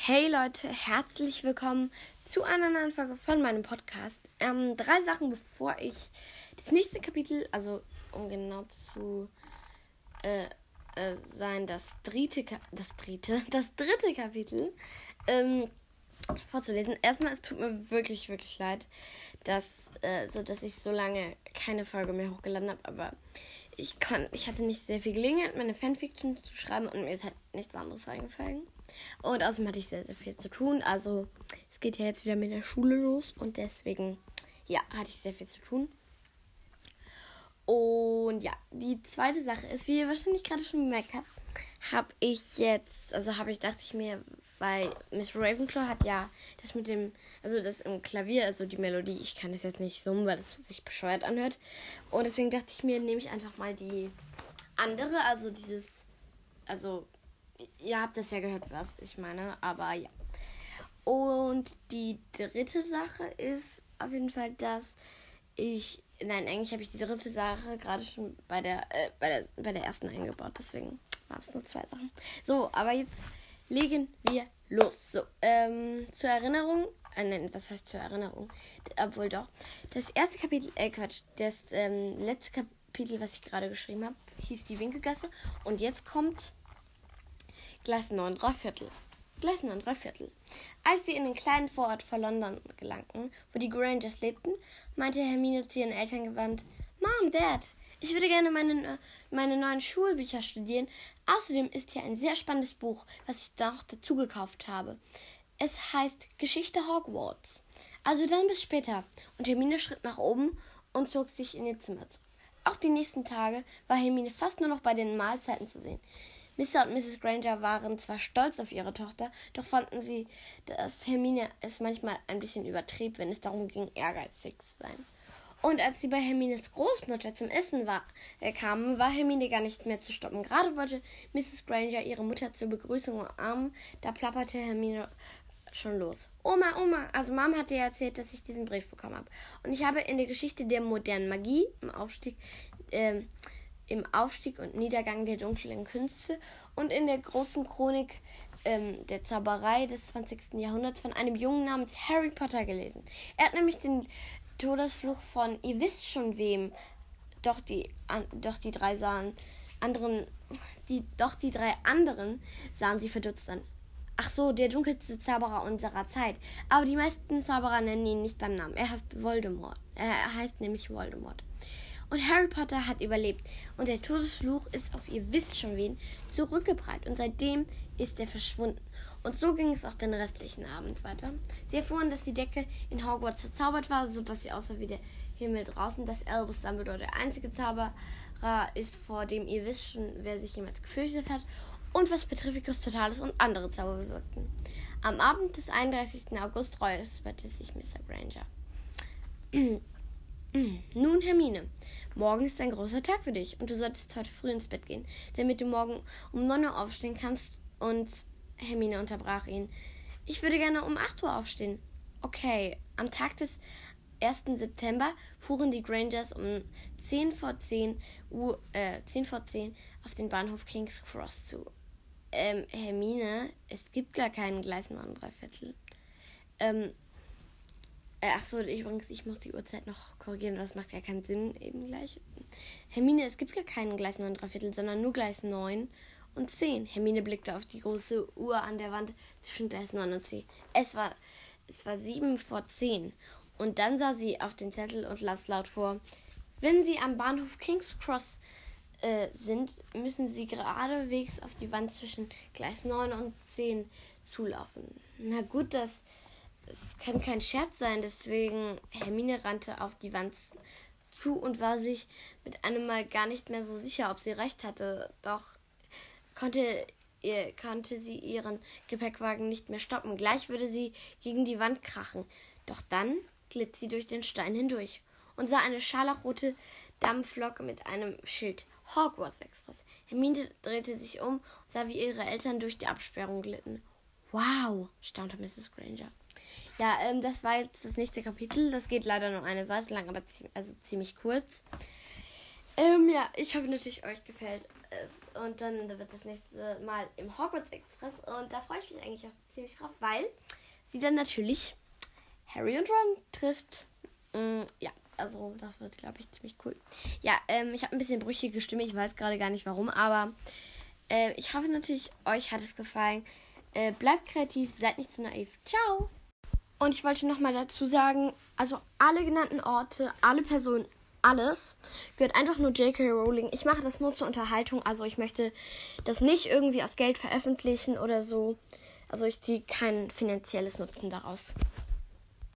Hey Leute, herzlich willkommen zu einer neuen Folge von meinem Podcast. Ähm, drei Sachen, bevor ich das nächste Kapitel, also um genau zu äh, äh, sein, das dritte, das dritte, das dritte Kapitel ähm, vorzulesen. Erstmal, es tut mir wirklich, wirklich leid, dass, äh, so dass ich so lange keine Folge mehr hochgeladen habe, aber ich kann, ich hatte nicht sehr viel Gelegenheit, meine Fanfiction zu schreiben und mir ist halt nichts anderes eingefallen. Und außerdem hatte ich sehr, sehr viel zu tun. Also es geht ja jetzt wieder mit der Schule los und deswegen, ja, hatte ich sehr viel zu tun. Und ja, die zweite Sache ist, wie ihr wahrscheinlich gerade schon gemerkt habt, habe ich jetzt, also habe ich, dachte ich mir, weil Miss Ravenclaw hat ja das mit dem, also das im Klavier, also die Melodie, ich kann das jetzt nicht summen, weil das sich bescheuert anhört. Und deswegen dachte ich mir, nehme ich einfach mal die andere, also dieses, also ihr habt das ja gehört, was ich meine, aber ja. Und die dritte Sache ist auf jeden Fall, dass ich, nein, eigentlich habe ich die dritte Sache gerade schon bei der, äh, bei der, bei der ersten eingebaut, deswegen waren es nur zwei Sachen. So, aber jetzt legen wir los. So, ähm, zur Erinnerung, äh, nein, was heißt zur Erinnerung? Obwohl doch. Das erste Kapitel, äh, Quatsch, das ähm, letzte Kapitel, was ich gerade geschrieben habe, hieß die Winkelgasse. Und jetzt kommt Gleis 9 3 Viertel. Gleis 9 3 Viertel. Als sie in den kleinen Vorort von London gelangten, wo die Grangers lebten, meinte Hermine zu ihren Eltern gewandt, Mom, Dad, ich würde gerne meine, meine neuen Schulbücher studieren. Außerdem ist hier ein sehr spannendes Buch, was ich noch dazu gekauft habe. Es heißt Geschichte Hogwarts. Also dann bis später. Und Hermine schritt nach oben und zog sich in ihr Zimmer zurück. Auch die nächsten Tage war Hermine fast nur noch bei den Mahlzeiten zu sehen. Mr. und Mrs. Granger waren zwar stolz auf ihre Tochter, doch fanden sie, dass Hermine es manchmal ein bisschen übertrieb, wenn es darum ging, ehrgeizig zu sein. Und als sie bei Hermines Großmutter zum Essen war, äh, kamen, war Hermine gar nicht mehr zu stoppen. Gerade wollte Mrs. Granger ihre Mutter zur Begrüßung umarmen, da plapperte Hermine schon los. Oma, Oma, also Mama hat dir erzählt, dass ich diesen Brief bekommen habe. Und ich habe in der Geschichte der modernen Magie im Aufstieg äh, im Aufstieg und Niedergang der dunklen Künste und in der großen Chronik ähm, der Zauberei des 20. Jahrhunderts von einem Jungen namens Harry Potter gelesen. Er hat nämlich den Todesfluch von ihr wisst schon wem, doch die, an, doch die drei sahen anderen, die, doch die drei anderen sahen sie verdutzt an. Ach so, der dunkelste Zauberer unserer Zeit. Aber die meisten Zauberer nennen ihn nicht beim Namen. Er heißt Voldemort. Er heißt nämlich Voldemort. Und Harry Potter hat überlebt. Und der Todesfluch ist auf ihr wisst schon wen zurückgeprallt. Und seitdem ist er verschwunden. Und so ging es auch den restlichen Abend weiter. Sie erfuhren, dass die Decke in Hogwarts verzaubert war, sodass sie außer wie der Himmel draußen, dass Albus Dumbledore der einzige Zauberer ist, vor dem ihr wisst schon, wer sich jemals gefürchtet hat. Und was Petrificus Totalis und andere Zauber bewirkten. Am Abend des 31. August räusperte sich Mr. Granger. Nun, Hermine, morgen ist ein großer Tag für dich und du solltest heute früh ins Bett gehen, damit du morgen um 9 Uhr aufstehen kannst. Und Hermine unterbrach ihn. Ich würde gerne um 8 Uhr aufstehen. Okay, am Tag des 1. September fuhren die Grangers um 10 vor 10 Uhr, äh, 10 vor 10 auf den Bahnhof King's Cross zu. Ähm, Hermine, es gibt gar keinen Gleis 9 Viertel. Ähm, äh, ach so, übrigens, ich muss die Uhrzeit noch korrigieren, das macht ja keinen Sinn eben gleich. Hermine, es gibt gar keinen Gleis 9 Viertel, sondern nur Gleis 9 und 10. Hermine blickte auf die große Uhr an der Wand zwischen Gleis 9 und 10. Es war, es war 7 vor 10. Und dann sah sie auf den Zettel und las laut vor. Wenn Sie am Bahnhof King's Cross äh, sind, müssen Sie geradewegs auf die Wand zwischen Gleis 9 und 10 zulaufen. Na gut, das es kann kein Scherz sein, deswegen Hermine rannte auf die Wand zu und war sich mit einem Mal gar nicht mehr so sicher, ob sie recht hatte. Doch konnte, ihr, konnte sie ihren Gepäckwagen nicht mehr stoppen. Gleich würde sie gegen die Wand krachen. Doch dann glitt sie durch den Stein hindurch und sah eine scharlachrote Dampflok mit einem Schild. Hogwarts Express. Hermine drehte sich um und sah, wie ihre Eltern durch die Absperrung glitten. Wow, staunte Mrs. Granger. Ja, ähm, das war jetzt das nächste Kapitel. Das geht leider nur eine Seite lang, aber zie also ziemlich kurz. Ähm, ja, ich hoffe natürlich, euch gefällt ist. Und dann wird das nächste Mal im Hogwarts Express. Und da freue ich mich eigentlich auch ziemlich drauf, weil sie dann natürlich Harry und Ron trifft. Mm, ja, also das wird, glaube ich, ziemlich cool. Ja, ähm, ich habe ein bisschen brüchige Stimme. Ich weiß gerade gar nicht warum, aber äh, ich hoffe natürlich, euch hat es gefallen. Äh, bleibt kreativ, seid nicht zu naiv. Ciao! Und ich wollte nochmal dazu sagen, also alle genannten Orte, alle Personen, alles gehört einfach nur J.K. Rowling. Ich mache das nur zur Unterhaltung, also ich möchte das nicht irgendwie aus Geld veröffentlichen oder so. Also ich ziehe kein finanzielles Nutzen daraus.